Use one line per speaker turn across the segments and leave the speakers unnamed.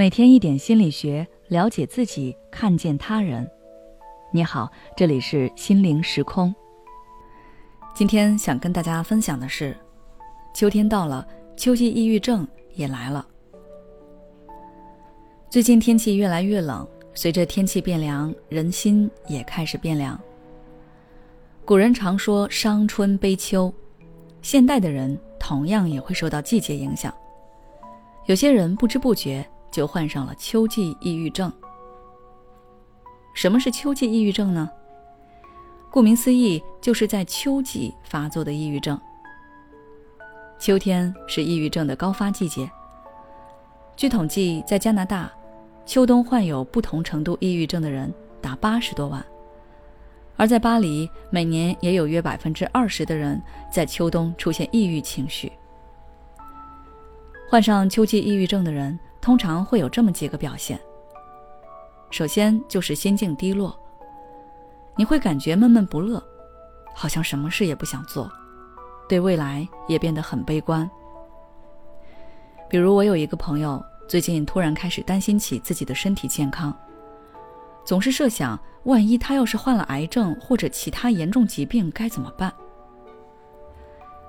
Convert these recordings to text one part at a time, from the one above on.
每天一点心理学，了解自己，看见他人。你好，这里是心灵时空。今天想跟大家分享的是，秋天到了，秋季抑郁症也来了。最近天气越来越冷，随着天气变凉，人心也开始变凉。古人常说伤春悲秋，现代的人同样也会受到季节影响。有些人不知不觉。就患上了秋季抑郁症。什么是秋季抑郁症呢？顾名思义，就是在秋季发作的抑郁症。秋天是抑郁症的高发季节。据统计，在加拿大，秋冬患有不同程度抑郁症的人达八十多万，而在巴黎，每年也有约百分之二十的人在秋冬出现抑郁情绪。患上秋季抑郁症的人。通常会有这么几个表现。首先就是心境低落，你会感觉闷闷不乐，好像什么事也不想做，对未来也变得很悲观。比如我有一个朋友，最近突然开始担心起自己的身体健康，总是设想万一他要是患了癌症或者其他严重疾病该怎么办。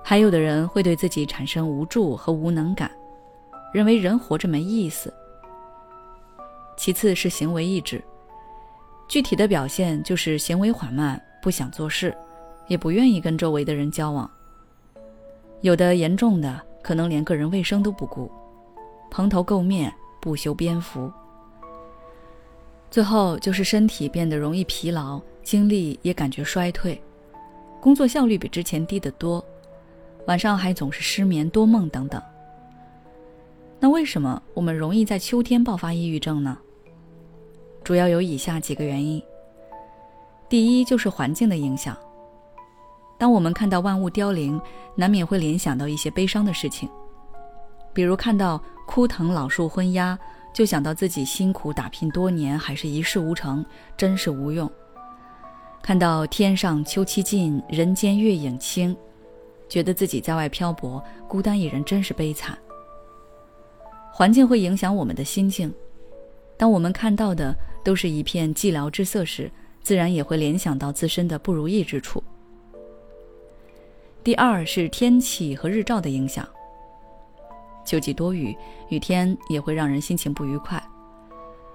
还有的人会对自己产生无助和无能感。认为人活着没意思。其次是行为抑制，具体的表现就是行为缓慢，不想做事，也不愿意跟周围的人交往。有的严重的，可能连个人卫生都不顾，蓬头垢面，不修边幅。最后就是身体变得容易疲劳，精力也感觉衰退，工作效率比之前低得多，晚上还总是失眠多梦等等。那为什么我们容易在秋天爆发抑郁症呢？主要有以下几个原因。第一就是环境的影响。当我们看到万物凋零，难免会联想到一些悲伤的事情，比如看到枯藤老树昏鸦，就想到自己辛苦打拼多年还是一事无成，真是无用；看到天上秋期尽，人间月影清，觉得自己在外漂泊，孤单一人，真是悲惨。环境会影响我们的心境，当我们看到的都是一片寂寥之色时，自然也会联想到自身的不如意之处。第二是天气和日照的影响。秋季多雨，雨天也会让人心情不愉快，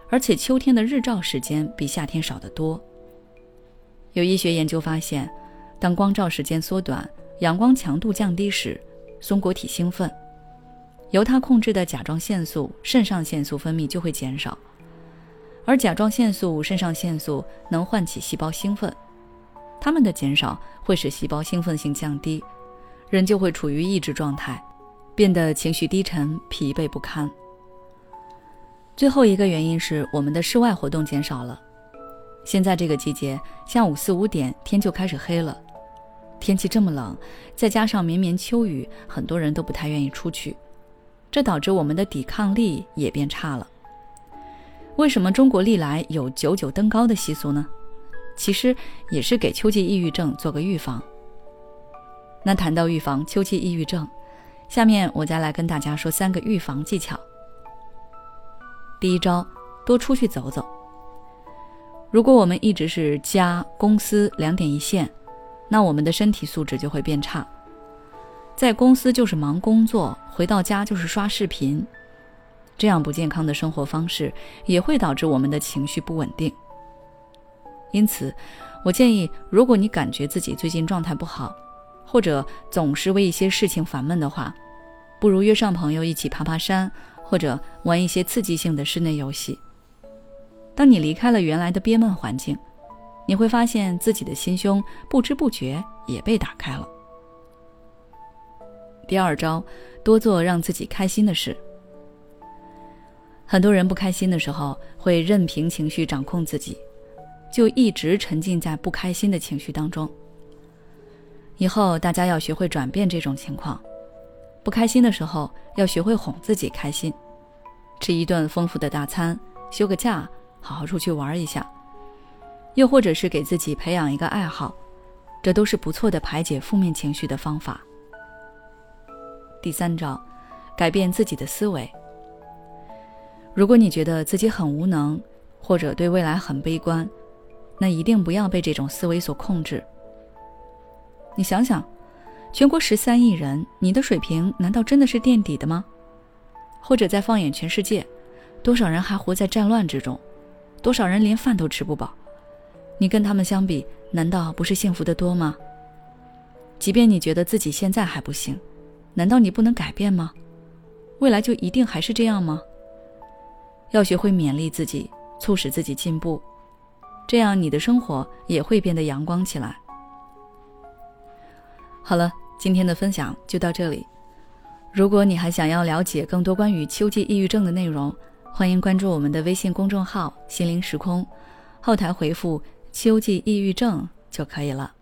而且秋天的日照时间比夏天少得多。有医学研究发现，当光照时间缩短，阳光强度降低时，松果体兴奋。由它控制的甲状腺素、肾上腺素分泌就会减少，而甲状腺素、肾上腺素能唤起细胞兴奋，它们的减少会使细胞兴奋性降低，人就会处于抑制状态，变得情绪低沉、疲惫不堪。最后一个原因是我们的室外活动减少了，现在这个季节下午四五点天就开始黑了，天气这么冷，再加上绵绵秋雨，很多人都不太愿意出去。这导致我们的抵抗力也变差了。为什么中国历来有九九登高的习俗呢？其实也是给秋季抑郁症做个预防。那谈到预防秋季抑郁症，下面我再来跟大家说三个预防技巧。第一招，多出去走走。如果我们一直是家公司两点一线，那我们的身体素质就会变差。在公司就是忙工作，回到家就是刷视频，这样不健康的生活方式也会导致我们的情绪不稳定。因此，我建议，如果你感觉自己最近状态不好，或者总是为一些事情烦闷的话，不如约上朋友一起爬爬山，或者玩一些刺激性的室内游戏。当你离开了原来的憋闷环境，你会发现自己的心胸不知不觉也被打开了。第二招，多做让自己开心的事。很多人不开心的时候，会任凭情绪掌控自己，就一直沉浸在不开心的情绪当中。以后大家要学会转变这种情况，不开心的时候要学会哄自己开心，吃一顿丰富的大餐，休个假，好好出去玩一下，又或者是给自己培养一个爱好，这都是不错的排解负面情绪的方法。第三招，改变自己的思维。如果你觉得自己很无能，或者对未来很悲观，那一定不要被这种思维所控制。你想想，全国十三亿人，你的水平难道真的是垫底的吗？或者再放眼全世界，多少人还活在战乱之中，多少人连饭都吃不饱？你跟他们相比，难道不是幸福的多吗？即便你觉得自己现在还不行，难道你不能改变吗？未来就一定还是这样吗？要学会勉励自己，促使自己进步，这样你的生活也会变得阳光起来。好了，今天的分享就到这里。如果你还想要了解更多关于秋季抑郁症的内容，欢迎关注我们的微信公众号“心灵时空”，后台回复“秋季抑郁症”就可以了。